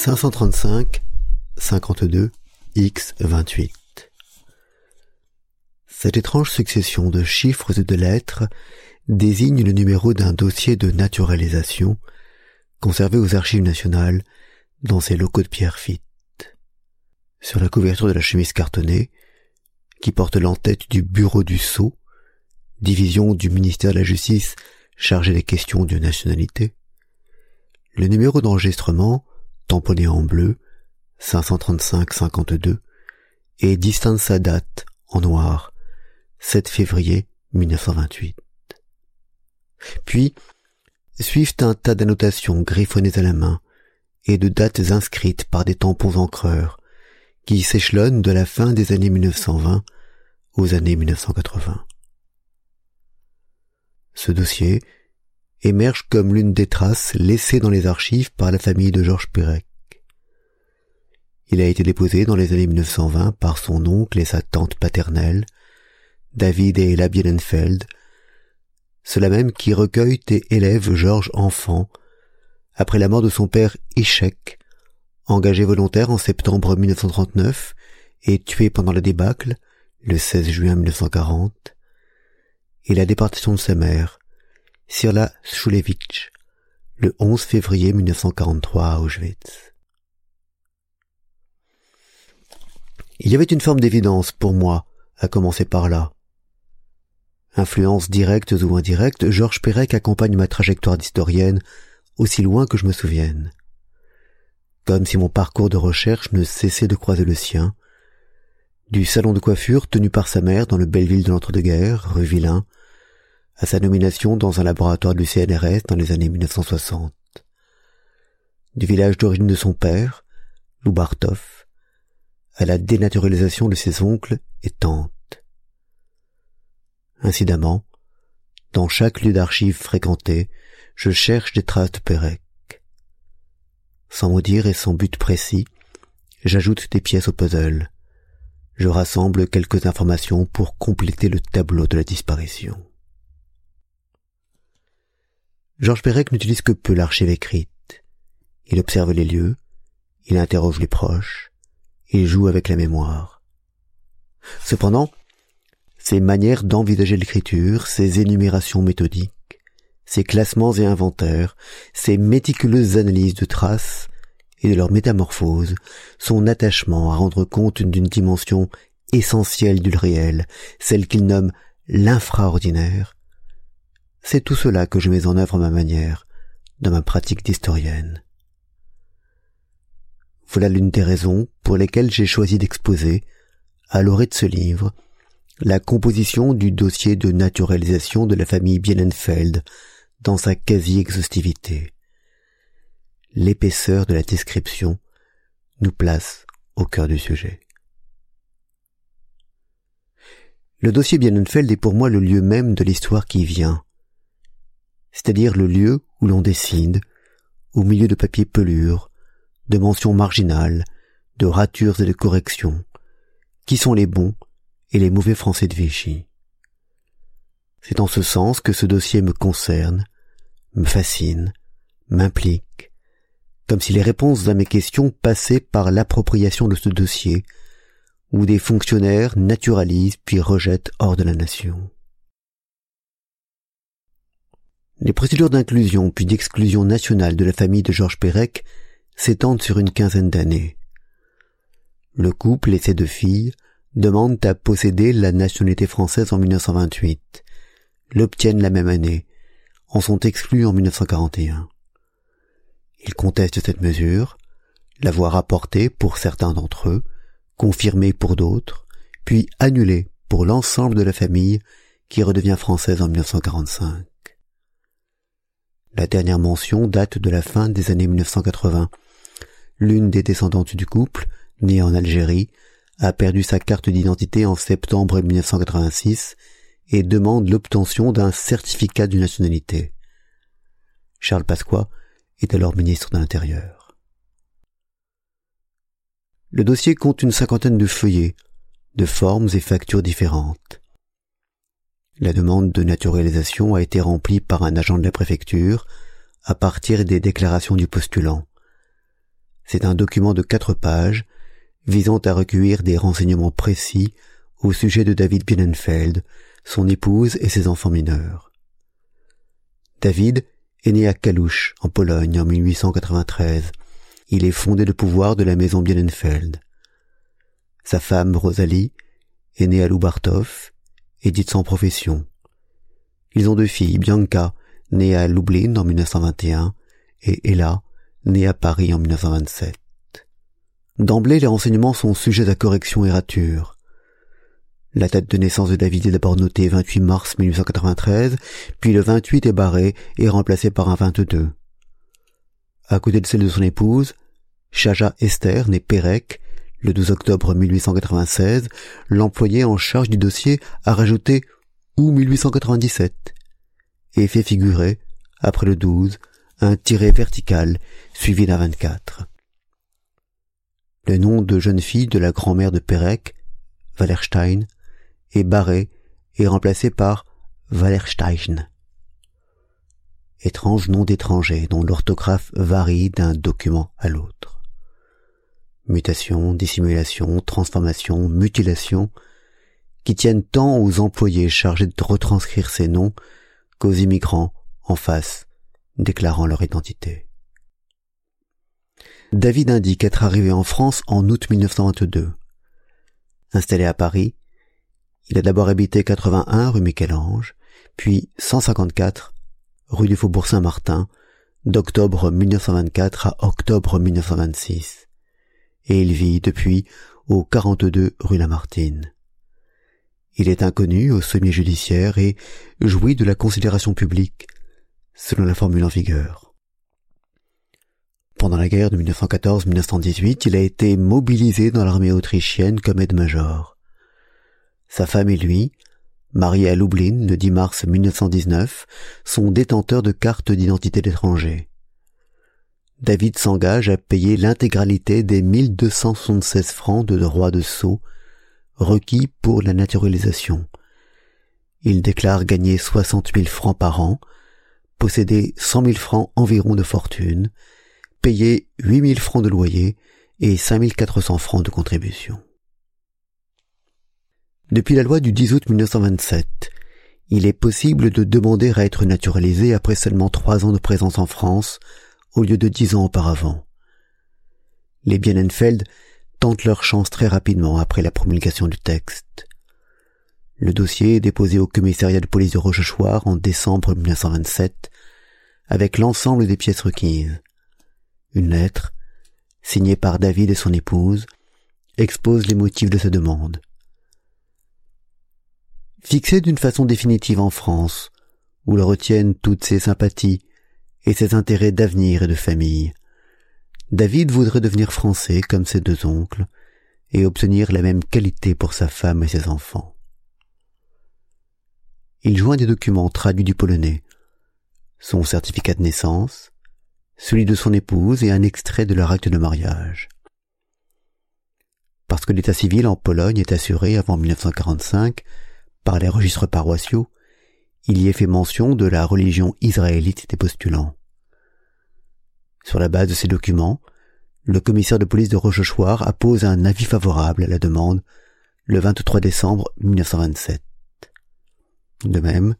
535 52 X 28 Cette étrange succession de chiffres et de lettres désigne le numéro d'un dossier de naturalisation conservé aux archives nationales dans ses locaux de pierre fitte. Sur la couverture de la chemise cartonnée, qui porte l'entête du bureau du sceau, division du ministère de la Justice chargée des questions de nationalité, le numéro d'enregistrement tamponné en bleu, 535-52, et distingue sa date, en noir, 7 février 1928. Puis, suivent un tas d'annotations griffonnées à la main, et de dates inscrites par des tampons encreurs, qui s'échelonnent de la fin des années 1920 aux années 1980. Ce dossier, émerge comme l'une des traces laissées dans les archives par la famille de Georges Perec. Il a été déposé dans les années 1920 par son oncle et sa tante paternelle, David et Ella Bienenfeld, ceux-là même qui recueillent et élèvent Georges enfant, après la mort de son père Échec, engagé volontaire en septembre 1939 et tué pendant la débâcle, le 16 juin 1940, et la déportation de sa mère, Sirla Shulevich, le 11 février 1943 à Auschwitz. Il y avait une forme d'évidence pour moi, à commencer par là. Influences directes ou indirectes, Georges Perec accompagne ma trajectoire d'historienne aussi loin que je me souvienne. Comme si mon parcours de recherche ne cessait de croiser le sien, du salon de coiffure tenu par sa mère dans le Belleville de l'entre-deux-guerres, rue Villain, à sa nomination dans un laboratoire du CNRS dans les années 1960. Du village d'origine de son père, Loubartov, à la dénaturalisation de ses oncles et tantes. Incidemment, dans chaque lieu d'archives fréquenté, je cherche des traces de Pérec. Sans mot dire et sans but précis, j'ajoute des pièces au puzzle. Je rassemble quelques informations pour compléter le tableau de la disparition. Georges Perec n'utilise que peu l'archive écrite. Il observe les lieux, il interroge les proches, il joue avec la mémoire. Cependant, ses manières d'envisager l'écriture, ses énumérations méthodiques, ses classements et inventaires, ses méticuleuses analyses de traces et de leur métamorphose, son attachement à rendre compte d'une dimension essentielle du réel, celle qu'il nomme l'infraordinaire, c'est tout cela que je mets en œuvre à ma manière, dans ma pratique d'historienne. Voilà l'une des raisons pour lesquelles j'ai choisi d'exposer, à l'orée de ce livre, la composition du dossier de naturalisation de la famille Bienenfeld dans sa quasi-exhaustivité. L'épaisseur de la description nous place au cœur du sujet. Le dossier Bienenfeld est pour moi le lieu même de l'histoire qui vient, c'est-à-dire le lieu où l'on décide, au milieu de papiers pelures, de mentions marginales, de ratures et de corrections, qui sont les bons et les mauvais Français de Vichy. C'est en ce sens que ce dossier me concerne, me fascine, m'implique, comme si les réponses à mes questions passaient par l'appropriation de ce dossier, où des fonctionnaires naturalisent puis rejettent hors de la nation. Les procédures d'inclusion puis d'exclusion nationale de la famille de Georges Perec s'étendent sur une quinzaine d'années. Le couple et ses deux filles demandent à posséder la nationalité française en 1928, l'obtiennent la même année, en sont exclus en 1941. Ils contestent cette mesure, la voient rapportée pour certains d'entre eux, confirmée pour d'autres, puis annulée pour l'ensemble de la famille qui redevient française en 1945. La dernière mention date de la fin des années 1980. L'une des descendantes du couple, née en Algérie, a perdu sa carte d'identité en septembre 1986 et demande l'obtention d'un certificat de nationalité. Charles Pasqua est alors ministre de l'Intérieur. Le dossier compte une cinquantaine de feuillets, de formes et factures différentes. La demande de naturalisation a été remplie par un agent de la préfecture à partir des déclarations du postulant. C'est un document de quatre pages visant à recueillir des renseignements précis au sujet de David Bienenfeld, son épouse et ses enfants mineurs. David est né à Kalush, en Pologne, en 1893. Il est fondé le pouvoir de la maison Bienenfeld. Sa femme, Rosalie, est née à Lubartov et dite sans profession. Ils ont deux filles, Bianca, née à Lublin en 1921, et Ella, née à Paris en 1927. D'emblée, les renseignements sont sujets à correction et rature. La date de naissance de David est d'abord notée 28 mars 1893, puis le 28 est barré et remplacé par un 22. À côté de celle de son épouse, Chaja Esther, née Pérec, le 12 octobre 1896, l'employé en charge du dossier a rajouté ou 1897 et fait figurer, après le 12, un tiré vertical suivi d'un 24. Le nom de jeune fille de la grand-mère de Pérec, Wallerstein, est barré et remplacé par Wallerstein. Étrange nom d'étranger dont l'orthographe varie d'un document à l'autre. Mutation, dissimulation, transformation, mutilation, qui tiennent tant aux employés chargés de retranscrire ces noms qu'aux immigrants en face déclarant leur identité. David indique être arrivé en France en août 1922. Installé à Paris, il a d'abord habité 81 rue Michel-Ange, puis 154 rue du Faubourg Saint-Martin, d'octobre 1924 à octobre 1926. Et il vit depuis au 42 rue Lamartine. Il est inconnu au semi-judiciaire et jouit de la considération publique, selon la formule en vigueur. Pendant la guerre de 1914-1918, il a été mobilisé dans l'armée autrichienne comme aide-major. Sa femme et lui, mariés à Lublin le 10 mars 1919, sont détenteurs de cartes d'identité d'étrangers. David s'engage à payer l'intégralité des 1276 francs de droits de sceau requis pour la naturalisation. Il déclare gagner 60 000 francs par an, posséder 100 000 francs environ de fortune, payer 8 000 francs de loyer et 5 400 francs de contribution. Depuis la loi du 10 août 1927, il est possible de demander à être naturalisé après seulement trois ans de présence en France, au lieu de dix ans auparavant. Les Bienenfeld tentent leur chance très rapidement après la promulgation du texte. Le dossier est déposé au commissariat de police de Rochechouart en décembre 1927, avec l'ensemble des pièces requises. Une lettre, signée par David et son épouse, expose les motifs de sa demande. Fixé d'une façon définitive en France, où le retiennent toutes ses sympathies et ses intérêts d'avenir et de famille, David voudrait devenir français comme ses deux oncles et obtenir la même qualité pour sa femme et ses enfants. Il joint des documents traduits du polonais, son certificat de naissance, celui de son épouse et un extrait de leur acte de mariage. Parce que l'état civil en Pologne est assuré avant 1945 par les registres paroissiaux, il y est fait mention de la religion israélite des postulants. Sur la base de ces documents, le commissaire de police de Rochechouart appose un avis favorable à la demande le 23 décembre 1927. De même,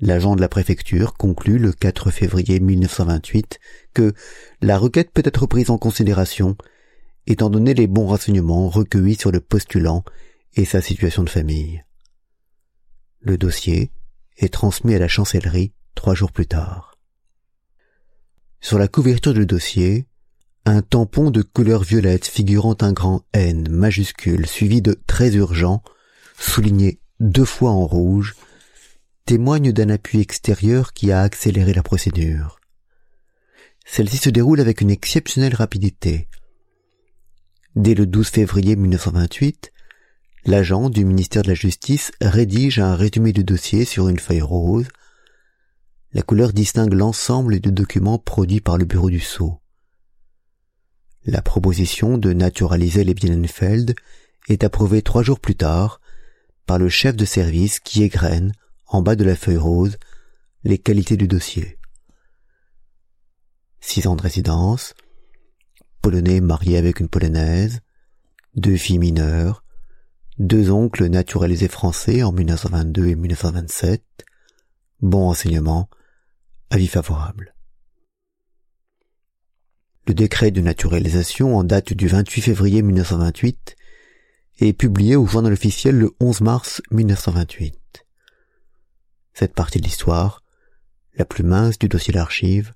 l'agent de la préfecture conclut le 4 février 1928 que la requête peut être prise en considération étant donné les bons renseignements recueillis sur le postulant et sa situation de famille. Le dossier est transmis à la chancellerie trois jours plus tard. Sur la couverture du dossier, un tampon de couleur violette figurant un grand N majuscule suivi de très urgent, souligné deux fois en rouge, témoigne d'un appui extérieur qui a accéléré la procédure. Celle-ci se déroule avec une exceptionnelle rapidité. Dès le 12 février 1928, l'agent du ministère de la Justice rédige un résumé du dossier sur une feuille rose. La couleur distingue l'ensemble des documents produits par le bureau du sceau. La proposition de naturaliser les Bienenfeld est approuvée trois jours plus tard par le chef de service qui égrène, en bas de la feuille rose, les qualités du dossier. Six ans de résidence, polonais marié avec une polonaise, deux filles mineures, deux oncles naturalisés français en 1922 et 1927, bon enseignement, avis favorable. Le décret de naturalisation en date du 28 février 1928 est publié au journal officiel le 11 mars 1928. Cette partie de l'histoire, la plus mince du dossier d'archives,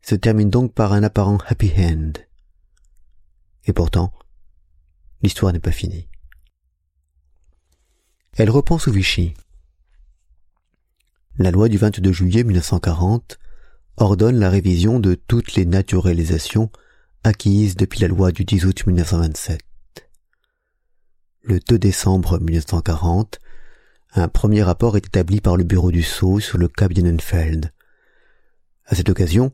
se termine donc par un apparent happy end. Et pourtant, l'histoire n'est pas finie. Elle reprend sous Vichy. La loi du 22 juillet 1940 ordonne la révision de toutes les naturalisations acquises depuis la loi du 10 août 1927. Le 2 décembre 1940, un premier rapport est établi par le bureau du Sceau sur le cas Bienenfeld. À cette occasion,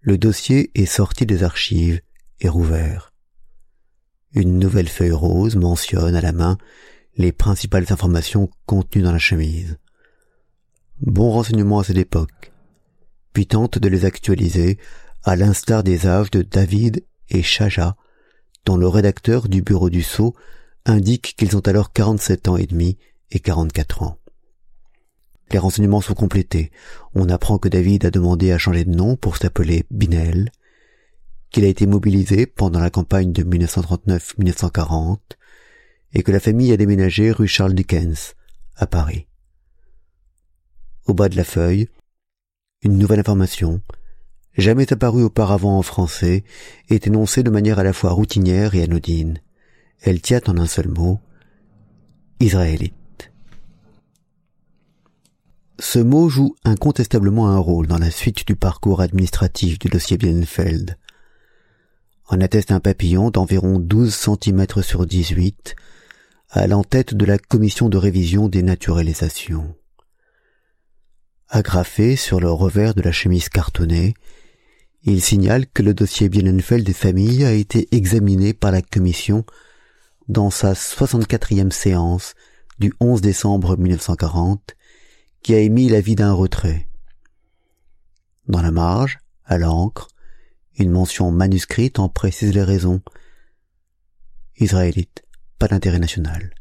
le dossier est sorti des archives et rouvert. Une nouvelle feuille rose mentionne à la main les principales informations contenues dans la chemise. Bon renseignement à cette époque, puis tente de les actualiser à l'instar des âges de David et Chaja, dont le rédacteur du bureau du Sceau indique qu'ils ont alors 47 ans et demi et 44 ans. Les renseignements sont complétés. On apprend que David a demandé à changer de nom pour s'appeler Binel, qu'il a été mobilisé pendant la campagne de 1939-1940 et que la famille a déménagé rue Charles Dickens, à Paris. Au bas de la feuille, une nouvelle information, jamais apparue auparavant en français, est énoncée de manière à la fois routinière et anodine. Elle tient en un seul mot, israélite. Ce mot joue incontestablement un rôle dans la suite du parcours administratif du dossier Bienfeld. En atteste un papillon d'environ 12 cm sur 18 à l'entête de la commission de révision des naturalisations. Agrafé sur le revers de la chemise cartonnée, il signale que le dossier Bienenfeld des familles a été examiné par la commission dans sa 64e séance du 11 décembre 1940 qui a émis l'avis d'un retrait. Dans la marge, à l'encre, une mention manuscrite en précise les raisons. Israélite, pas d'intérêt national.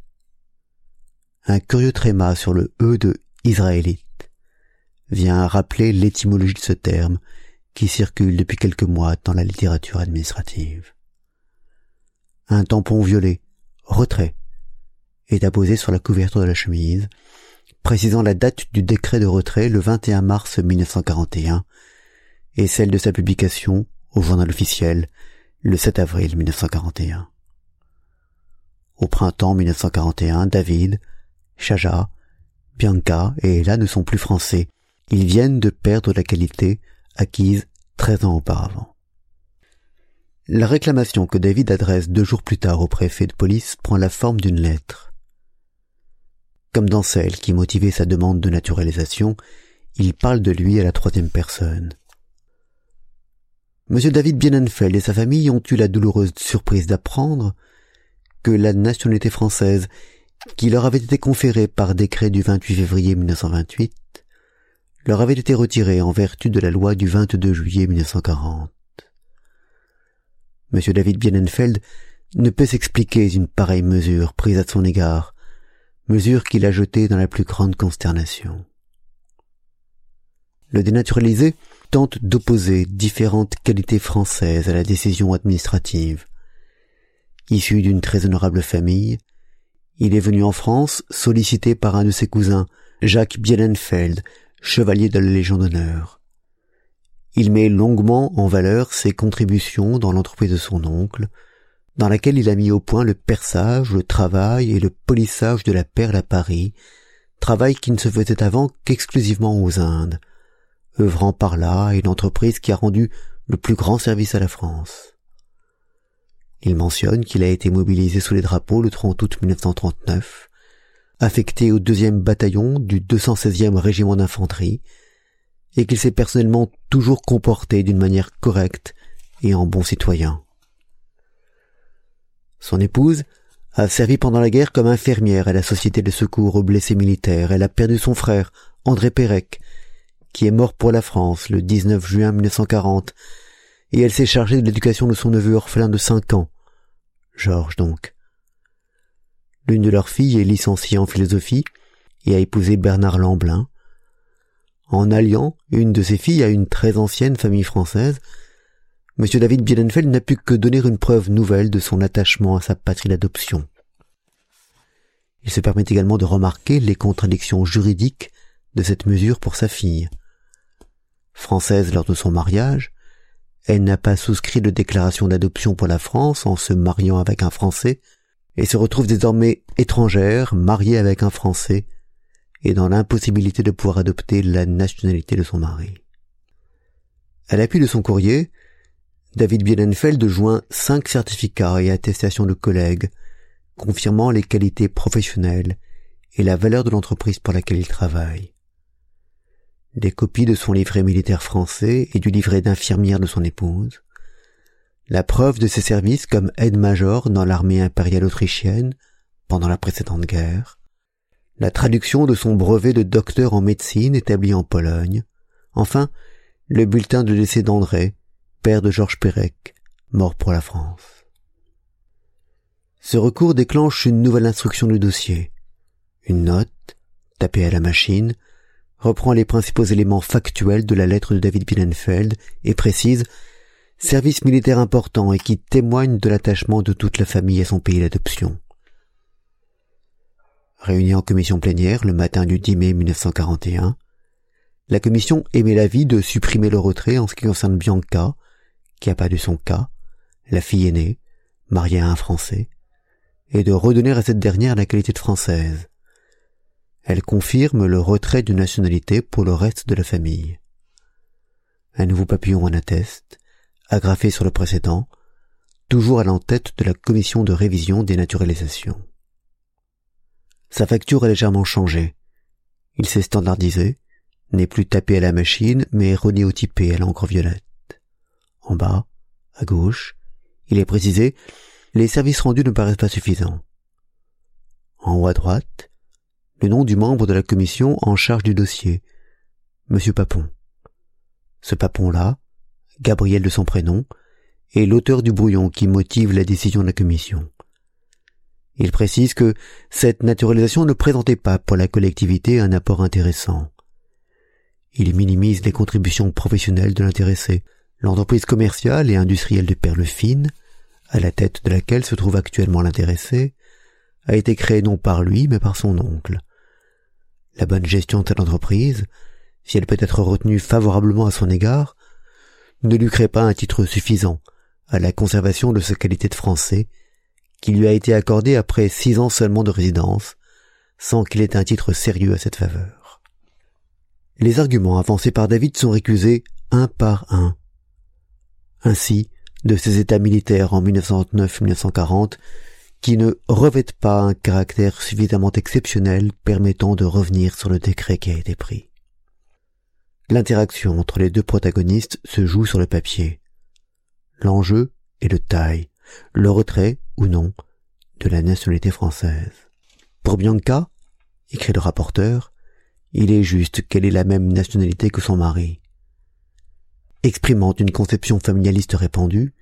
Un curieux tréma sur le E de israélite vient rappeler l'étymologie de ce terme qui circule depuis quelques mois dans la littérature administrative. Un tampon violet, retrait, est apposé sur la couverture de la chemise, précisant la date du décret de retrait le 21 mars 1941 et celle de sa publication au journal officiel le 7 avril 1941. Au printemps 1941, David, Chaja, Bianca et Ella ne sont plus français. Ils viennent de perdre la qualité acquise treize ans auparavant. La réclamation que David adresse deux jours plus tard au préfet de police prend la forme d'une lettre. Comme dans celle qui motivait sa demande de naturalisation, il parle de lui à la troisième personne. M. David Bienenfeld et sa famille ont eu la douloureuse surprise d'apprendre que la nationalité française, qui leur avait été conférée par décret du 28 février 1928, leur avait été retirée en vertu de la loi du 22 juillet 1940. M. David Bienenfeld ne peut s'expliquer une pareille mesure prise à son égard, mesure qu'il a jetée dans la plus grande consternation. Le dénaturalisé tente d'opposer différentes qualités françaises à la décision administrative. Issu d'une très honorable famille, il est venu en France sollicité par un de ses cousins, Jacques Bienenfeld, chevalier de la Légion d'honneur. Il met longuement en valeur ses contributions dans l'entreprise de son oncle, dans laquelle il a mis au point le perçage, le travail et le polissage de la perle à Paris, travail qui ne se faisait avant qu'exclusivement aux Indes, œuvrant par là une entreprise qui a rendu le plus grand service à la France. Il mentionne qu'il a été mobilisé sous les drapeaux le 30 août 1939, affecté au deuxième bataillon du 216e régiment d'infanterie, et qu'il s'est personnellement toujours comporté d'une manière correcte et en bon citoyen. Son épouse a servi pendant la guerre comme infirmière à la Société de secours aux blessés militaires. Elle a perdu son frère, André Pérec, qui est mort pour la France le 19 juin 1940, et elle s'est chargée de l'éducation de son neveu orphelin de cinq ans, Georges donc. L'une de leurs filles est licenciée en philosophie et a épousé Bernard Lamblin. En alliant une de ses filles à une très ancienne famille française, M. David Bielenfeld n'a pu que donner une preuve nouvelle de son attachement à sa patrie d'adoption. Il se permet également de remarquer les contradictions juridiques de cette mesure pour sa fille. Française lors de son mariage, elle n'a pas souscrit de déclaration d'adoption pour la France en se mariant avec un Français, et se retrouve désormais étrangère, mariée avec un Français, et dans l'impossibilité de pouvoir adopter la nationalité de son mari. À l'appui de son courrier, David Bielenfeld joint cinq certificats et attestations de collègues, confirmant les qualités professionnelles et la valeur de l'entreprise pour laquelle il travaille. Des copies de son livret militaire français et du livret d'infirmière de son épouse, la preuve de ses services comme aide-major dans l'armée impériale autrichienne pendant la précédente guerre, la traduction de son brevet de docteur en médecine établi en Pologne, enfin le bulletin de décès d'André, père de Georges Perec, mort pour la France. Ce recours déclenche une nouvelle instruction du dossier. Une note, tapée à la machine, reprend les principaux éléments factuels de la lettre de David Bienenfeld et précise service militaire important et qui témoigne de l'attachement de toute la famille à son pays d'adoption. Réunie en commission plénière le matin du 10 mai 1941, la commission émet l'avis de supprimer le retrait en ce qui concerne Bianca, qui a perdu son cas, la fille aînée, mariée à un Français, et de redonner à cette dernière la qualité de Française. Elle confirme le retrait de nationalité pour le reste de la famille. Un nouveau papillon en atteste, agrafé sur le précédent, toujours à l'entête de la commission de révision des naturalisations. Sa facture est légèrement changée. Il s'est standardisé, n'est plus tapé à la machine, mais renéotypé à l'encre violette. En bas, à gauche, il est précisé les services rendus ne paraissent pas suffisants. En haut à droite, le nom du membre de la commission en charge du dossier, Monsieur Papon. Ce Papon-là, Gabriel de son prénom, est l'auteur du brouillon qui motive la décision de la commission. Il précise que cette naturalisation ne présentait pas pour la collectivité un apport intéressant. Il minimise les contributions professionnelles de l'intéressé, L'entreprise commerciale et industrielle de perles fines, à la tête de laquelle se trouve actuellement l'intéressé, a été créée non par lui mais par son oncle. La bonne gestion de cette entreprise, si elle peut être retenue favorablement à son égard, ne lui crée pas un titre suffisant à la conservation de sa qualité de français, qui lui a été accordé après six ans seulement de résidence, sans qu'il ait un titre sérieux à cette faveur. Les arguments avancés par David sont récusés un par un, ainsi de ces états militaires en 1939-1940 qui ne revêtent pas un caractère suffisamment exceptionnel permettant de revenir sur le décret qui a été pris. L'interaction entre les deux protagonistes se joue sur le papier. L'enjeu est de taille, le retrait, ou non, de la nationalité française. Pour Bianca, écrit le rapporteur, il est juste qu'elle ait la même nationalité que son mari. Exprimant une conception familialiste répandue,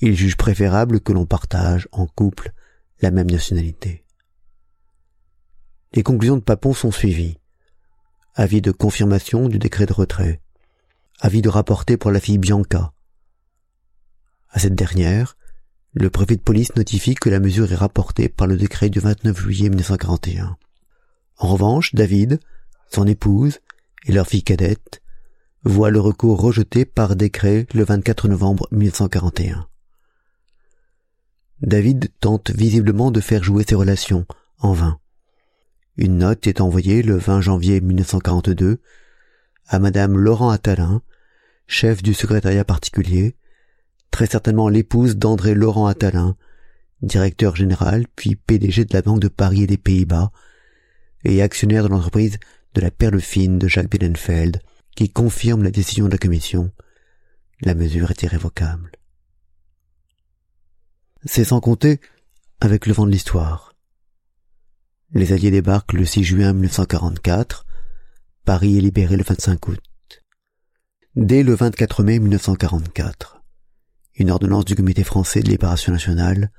il juge préférable que l'on partage en couple la même nationalité. Les conclusions de Papon sont suivies. Avis de confirmation du décret de retrait. Avis de rapporter pour la fille Bianca. À cette dernière, le préfet de police notifie que la mesure est rapportée par le décret du 29 juillet 1941. En revanche, David, son épouse et leur fille cadette voit le recours rejeté par décret le 24 novembre 1941. David tente visiblement de faire jouer ses relations, en vain. Une note est envoyée le 20 janvier 1942 à madame Laurent Attalin, chef du secrétariat particulier, très certainement l'épouse d'André Laurent Attalin, directeur général puis PDG de la Banque de Paris et des Pays-Bas, et actionnaire de l'entreprise de la perle fine de Jacques Binnenfeld, qui confirme la décision de la commission. La mesure est irrévocable. C'est sans compter avec le vent de l'histoire. Les Alliés débarquent le 6 juin 1944. Paris est libéré le 25 août. Dès le 24 mai 1944, une ordonnance du Comité français de libération nationale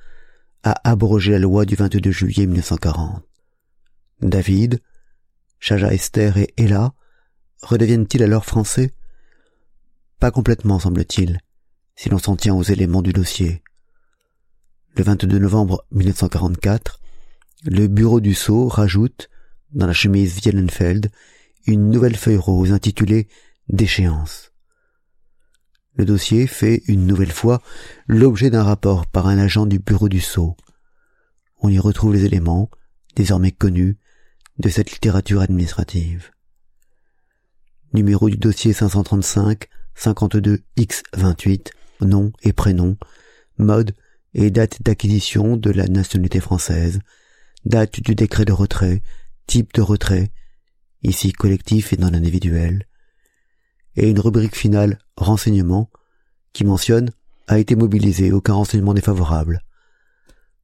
a abrogé la loi du 22 juillet 1940. David, Chaja Esther et Ella redeviennent-ils alors français? Pas complètement, semble-t-il, si l'on s'en tient aux éléments du dossier. Le 22 novembre 1944, le bureau du sceau rajoute, dans la chemise Wienenfeld, une nouvelle feuille rose intitulée Déchéance. Le dossier fait, une nouvelle fois, l'objet d'un rapport par un agent du bureau du sceau. On y retrouve les éléments, désormais connus, de cette littérature administrative. Numéro du dossier 535, 52 X28, nom et prénom, mode et date d'acquisition de la nationalité française, date du décret de retrait, type de retrait, ici collectif et non individuel, et une rubrique finale renseignement qui mentionne a été mobilisé aucun renseignement défavorable,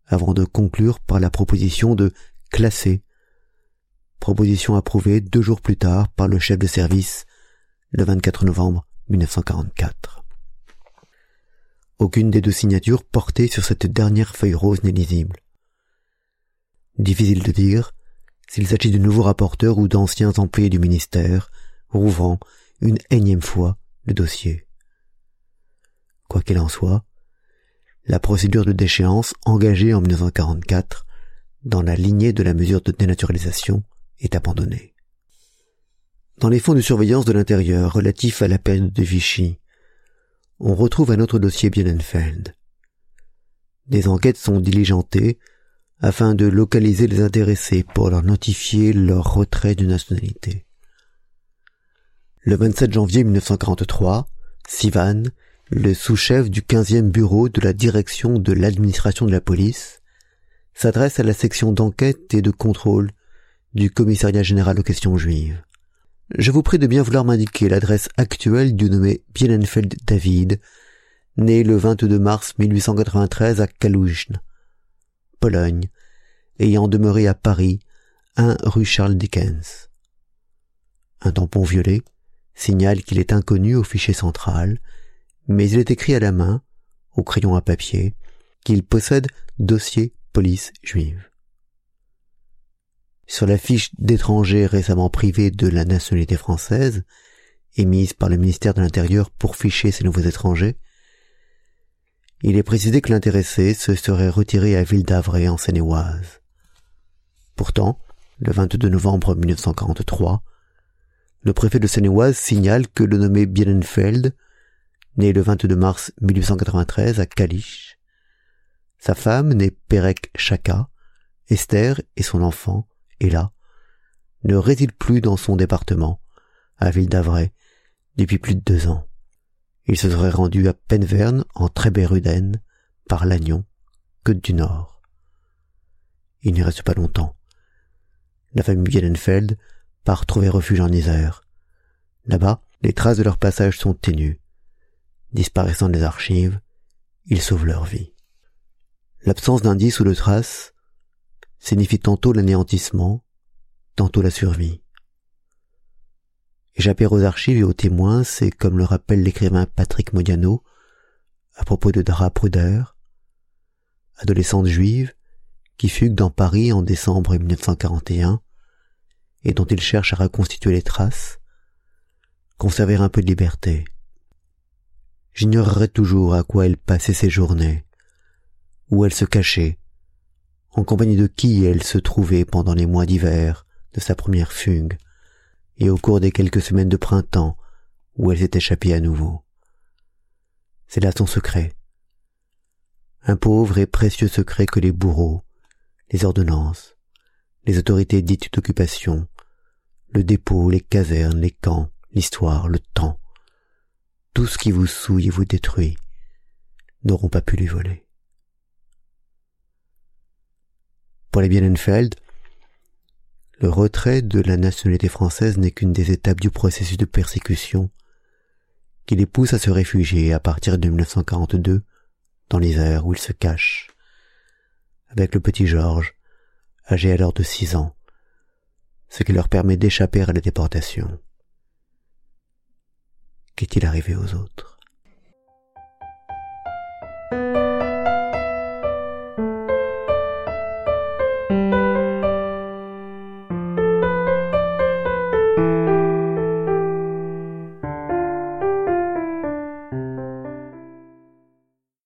avant de conclure par la proposition de classer, proposition approuvée deux jours plus tard par le chef de service le 24 novembre 1944. Aucune des deux signatures portée sur cette dernière feuille rose n'est lisible. Difficile de dire s'il s'agit de nouveaux rapporteurs ou d'anciens employés du ministère, rouvrant une énième fois le dossier. Quoi qu'il en soit, la procédure de déchéance engagée en 1944 dans la lignée de la mesure de dénaturalisation est abandonnée. Dans les fonds de surveillance de l'intérieur relatifs à la période de Vichy, on retrouve un autre dossier Bienenfeld. Des enquêtes sont diligentées afin de localiser les intéressés pour leur notifier leur retrait de nationalité. Le 27 janvier 1943, Sivan, le sous-chef du 15e bureau de la direction de l'administration de la police, s'adresse à la section d'enquête et de contrôle du commissariat général aux questions juives. Je vous prie de bien vouloir m'indiquer l'adresse actuelle du nommé Bienenfeld David, né le 22 mars 1893 à Kalužn, Pologne, ayant demeuré à Paris, 1 rue Charles Dickens. Un tampon violet signale qu'il est inconnu au fichier central, mais il est écrit à la main, au crayon à papier, qu'il possède dossier police juive. Sur la fiche d'étranger récemment privé de la nationalité française, émise par le ministère de l'Intérieur pour ficher ces nouveaux étrangers, il est précisé que l'intéressé se serait retiré à Ville d'Avray en Seine-et-Oise. Pourtant, le 22 novembre 1943, le préfet de Seine-et-Oise signale que le nommé Bienenfeld, né le 22 mars 1893 à Kalisz, sa femme, née Perek Chaka, Esther et son enfant, et là, ne réside plus dans son département, à Ville d'Avray, depuis plus de deux ans? Il se serait rendu à Penverne, en Trébéruden, par l'Agnon, Côte du Nord. Il n'y reste pas longtemps. La famille Bienenfeld part trouver refuge en Isère. Là-bas, les traces de leur passage sont ténues. Disparaissant des archives, ils sauvent leur vie. L'absence d'indices ou de traces signifie tantôt l'anéantissement, tantôt la survie. Échapper aux archives et aux témoins, c'est comme le rappelle l'écrivain Patrick Modiano à propos de Dara Pruder, adolescente juive qui fugue dans Paris en décembre 1941 et dont il cherche à reconstituer les traces, conserver un peu de liberté. J'ignorerai toujours à quoi elle passait ses journées, où elle se cachait, en compagnie de qui elle se trouvait pendant les mois d'hiver de sa première fugue, et au cours des quelques semaines de printemps où elle s'est échappée à nouveau. C'est là son secret. Un pauvre et précieux secret que les bourreaux, les ordonnances, les autorités dites d'occupation, le dépôt, les casernes, les camps, l'histoire, le temps, tout ce qui vous souille et vous détruit, n'auront pas pu lui voler. Pour les Bienenfeld, le retrait de la nationalité française n'est qu'une des étapes du processus de persécution qui les pousse à se réfugier à partir de 1942 dans l'Isère où ils se cachent, avec le petit Georges, âgé alors de six ans, ce qui leur permet d'échapper à la déportation. Qu'est-il arrivé aux autres?